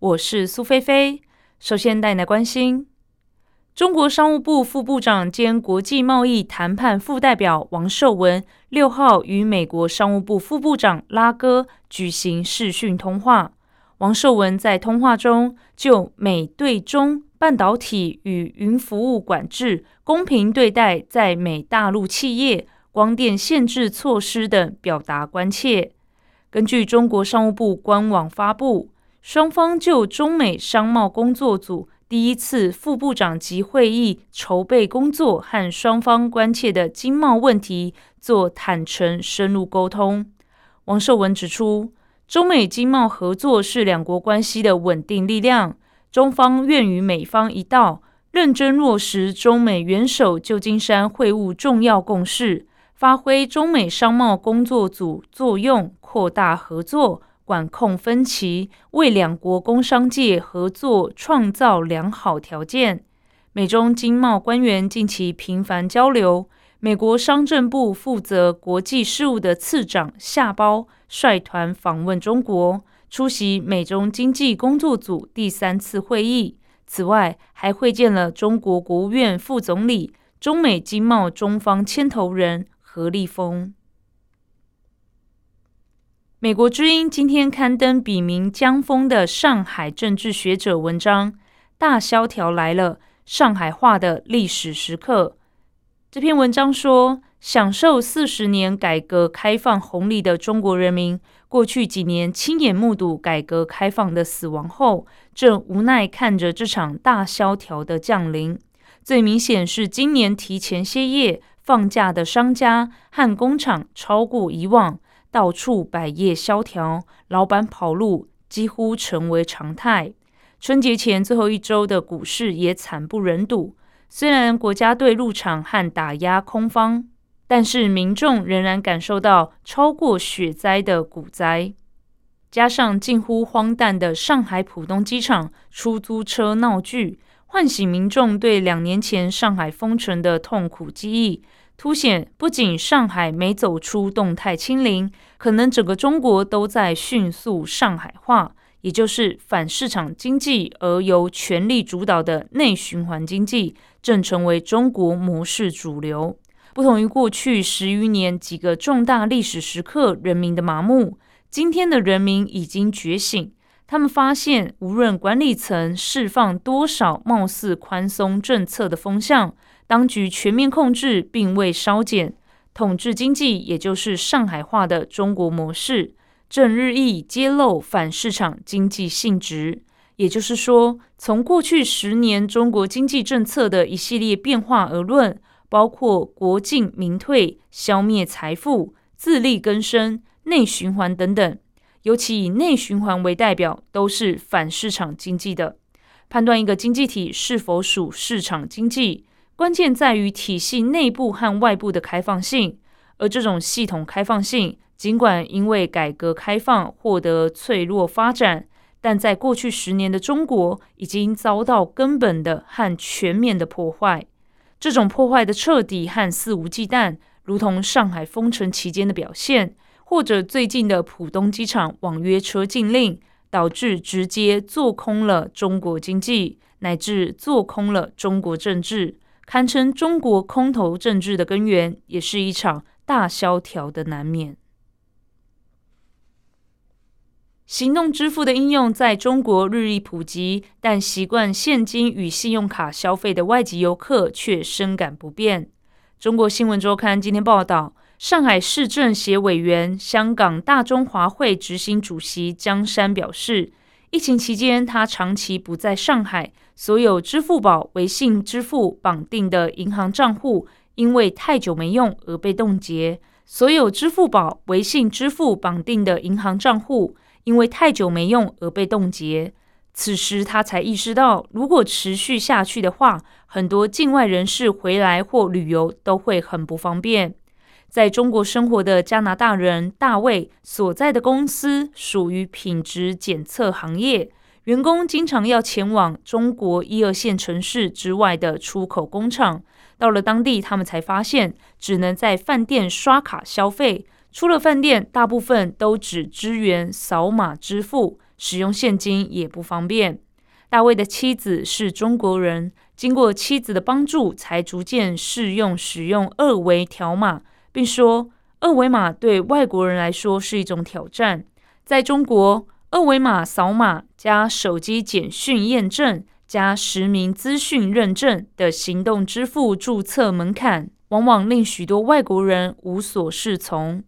我是苏菲菲。首先带来关心。中国商务部副部长兼国际贸易谈判副代表王受文六号与美国商务部副部长拉戈举行视讯通话。王受文在通话中就美对中半导体与云服务管制、公平对待在美大陆企业、光电限制措施等表达关切。根据中国商务部官网发布，双方就中美商贸工作组。第一次副部长级会议筹备工作和双方关切的经贸问题做坦诚深入沟通。王受文指出，中美经贸合作是两国关系的稳定力量，中方愿与美方一道，认真落实中美元首旧金山会晤重要共识，发挥中美商贸工作组作用，扩大合作。管控分歧，为两国工商界合作创造良好条件。美中经贸官员近期频繁交流。美国商政部负责国际事务的次长夏包率团访问中国，出席美中经济工作组第三次会议。此外，还会见了中国国务院副总理、中美经贸中方牵头人何立峰。美国之音今天刊登笔名江峰的上海政治学者文章《大萧条来了：上海话的历史时刻》。这篇文章说，享受四十年改革开放红利的中国人民，过去几年亲眼目睹改革开放的死亡后，正无奈看着这场大萧条的降临。最明显是今年提前歇业放假的商家和工厂超过以往。到处百业萧条，老板跑路几乎成为常态。春节前最后一周的股市也惨不忍睹。虽然国家队入场和打压空方，但是民众仍然感受到超过雪灾的股灾。加上近乎荒诞的上海浦东机场出租车闹剧，唤醒民众对两年前上海封城的痛苦记忆。凸显不仅上海没走出动态清零，可能整个中国都在迅速上海化，也就是反市场经济而由权力主导的内循环经济，正成为中国模式主流。不同于过去十余年几个重大历史时刻人民的麻木，今天的人民已经觉醒。他们发现，无论管理层释放多少貌似宽松政策的风向。当局全面控制并未稍减，统治经济，也就是上海化的中国模式，正日益揭露反市场经济性质。也就是说，从过去十年中国经济政策的一系列变化而论，包括国进民退、消灭财富、自力更生、内循环等等，尤其以内循环为代表，都是反市场经济的。判断一个经济体是否属市场经济。关键在于体系内部和外部的开放性，而这种系统开放性，尽管因为改革开放获得脆弱发展，但在过去十年的中国已经遭到根本的和全面的破坏。这种破坏的彻底和肆无忌惮，如同上海封城期间的表现，或者最近的浦东机场网约车禁令，导致直接做空了中国经济，乃至做空了中国政治。堪称中国空头政治的根源，也是一场大萧条的难免。行动支付的应用在中国日益普及，但习惯现金与信用卡消费的外籍游客却深感不便。中国新闻周刊今天报道，上海市政协委员、香港大中华会执行主席江山表示。疫情期间，他长期不在上海，所有支付宝、微信支付绑定的银行账户因为太久没用而被冻结。所有支付宝、微信支付绑定的银行账户因为太久没用而被冻结。此时他才意识到，如果持续下去的话，很多境外人士回来或旅游都会很不方便。在中国生活的加拿大人大卫所在的公司属于品质检测行业，员工经常要前往中国一二线城市之外的出口工厂。到了当地，他们才发现只能在饭店刷卡消费，出了饭店，大部分都只支援扫码支付，使用现金也不方便。大卫的妻子是中国人，经过妻子的帮助，才逐渐适用使用二维条码。并说，二维码对外国人来说是一种挑战。在中国，二维码扫码加手机简讯验证加实名资讯认证的行动支付注册门槛，往往令许多外国人无所适从。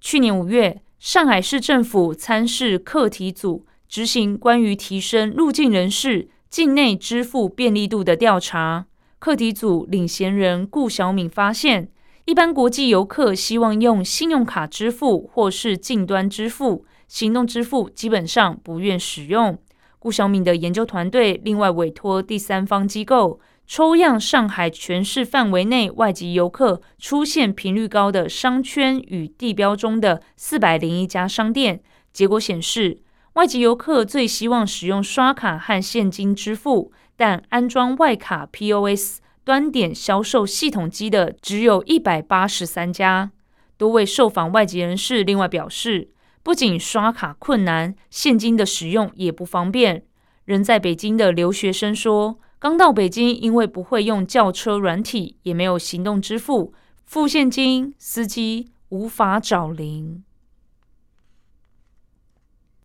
去年五月，上海市政府参事课题组执行关于提升入境人士境内支付便利度的调查，课题组领衔人顾小敏发现。一般国际游客希望用信用卡支付或是近端支付，行动支付基本上不愿使用。顾小敏的研究团队另外委托第三方机构抽样上海全市范围内外籍游客出现频率高的商圈与地标中的四百零一家商店，结果显示，外籍游客最希望使用刷卡和现金支付，但安装外卡 POS。端点销售系统机的只有一百八十三家。多位受访外籍人士另外表示，不仅刷卡困难，现金的使用也不方便。人在北京的留学生说，刚到北京，因为不会用轿车软体，也没有行动支付，付现金司机无法找零。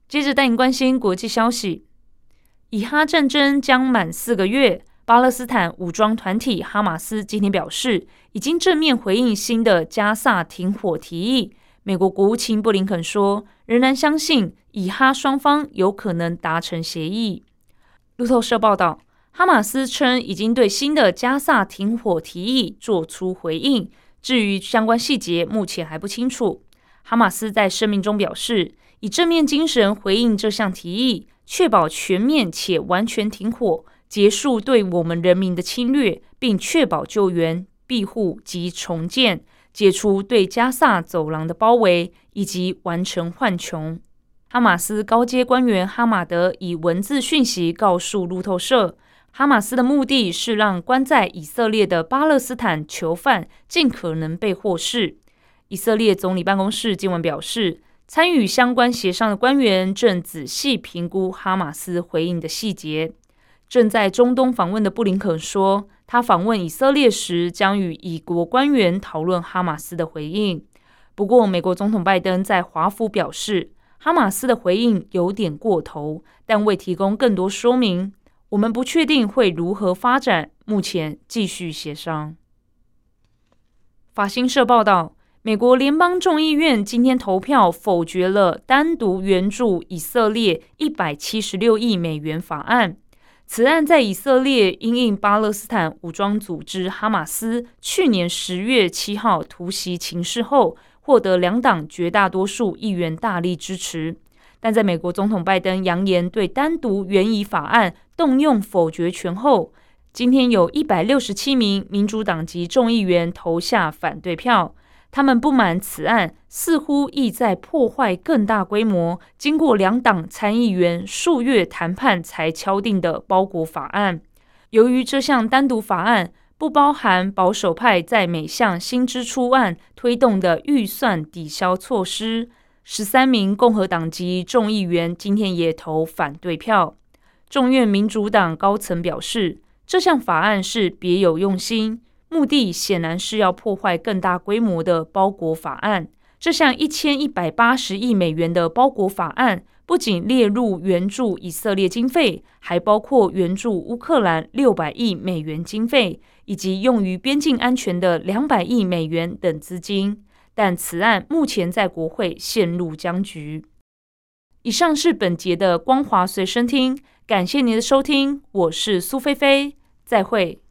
接着带你关心国际消息：以哈战争将满四个月。巴勒斯坦武装团体哈马斯今天表示，已经正面回应新的加萨停火提议。美国国务卿布林肯说，仍然相信以哈双方有可能达成协议。路透社报道，哈马斯称已经对新的加萨停火提议做出回应，至于相关细节，目前还不清楚。哈马斯在声明中表示，以正面精神回应这项提议，确保全面且完全停火。结束对我们人民的侵略，并确保救援、庇护及重建，解除对加萨走廊的包围，以及完成换琼。哈马斯高阶官员哈马德以文字讯息告诉路透社，哈马斯的目的是让关在以色列的巴勒斯坦囚犯尽可能被获释。以色列总理办公室今晚表示，参与相关协商的官员正仔细评估哈马斯回应的细节。正在中东访问的布林肯说，他访问以色列时将与以国官员讨论哈马斯的回应。不过，美国总统拜登在华府表示，哈马斯的回应有点过头，但未提供更多说明。我们不确定会如何发展，目前继续协商。法新社报道，美国联邦众议院今天投票否决了单独援助以色列一百七十六亿美元法案。此案在以色列因应巴勒斯坦武装组织哈马斯去年十月七号突袭情势后，获得两党绝大多数议员大力支持。但在美国总统拜登扬言对单独援引法案动用否决权后，今天有一百六十七名民主党籍众议员投下反对票。他们不满此案似乎意在破坏更大规模、经过两党参议员数月谈判才敲定的包裹法案。由于这项单独法案不包含保守派在每项新支出案推动的预算抵消措施，十三名共和党籍众议员今天也投反对票。众院民主党高层表示，这项法案是别有用心。目的显然是要破坏更大规模的包裹法案。这项一千一百八十亿美元的包裹法案，不仅列入援助以色列经费，还包括援助乌克兰六百亿美元经费，以及用于边境安全的两百亿美元等资金。但此案目前在国会陷入僵局。以上是本节的光华随身听，感谢您的收听，我是苏菲菲，再会。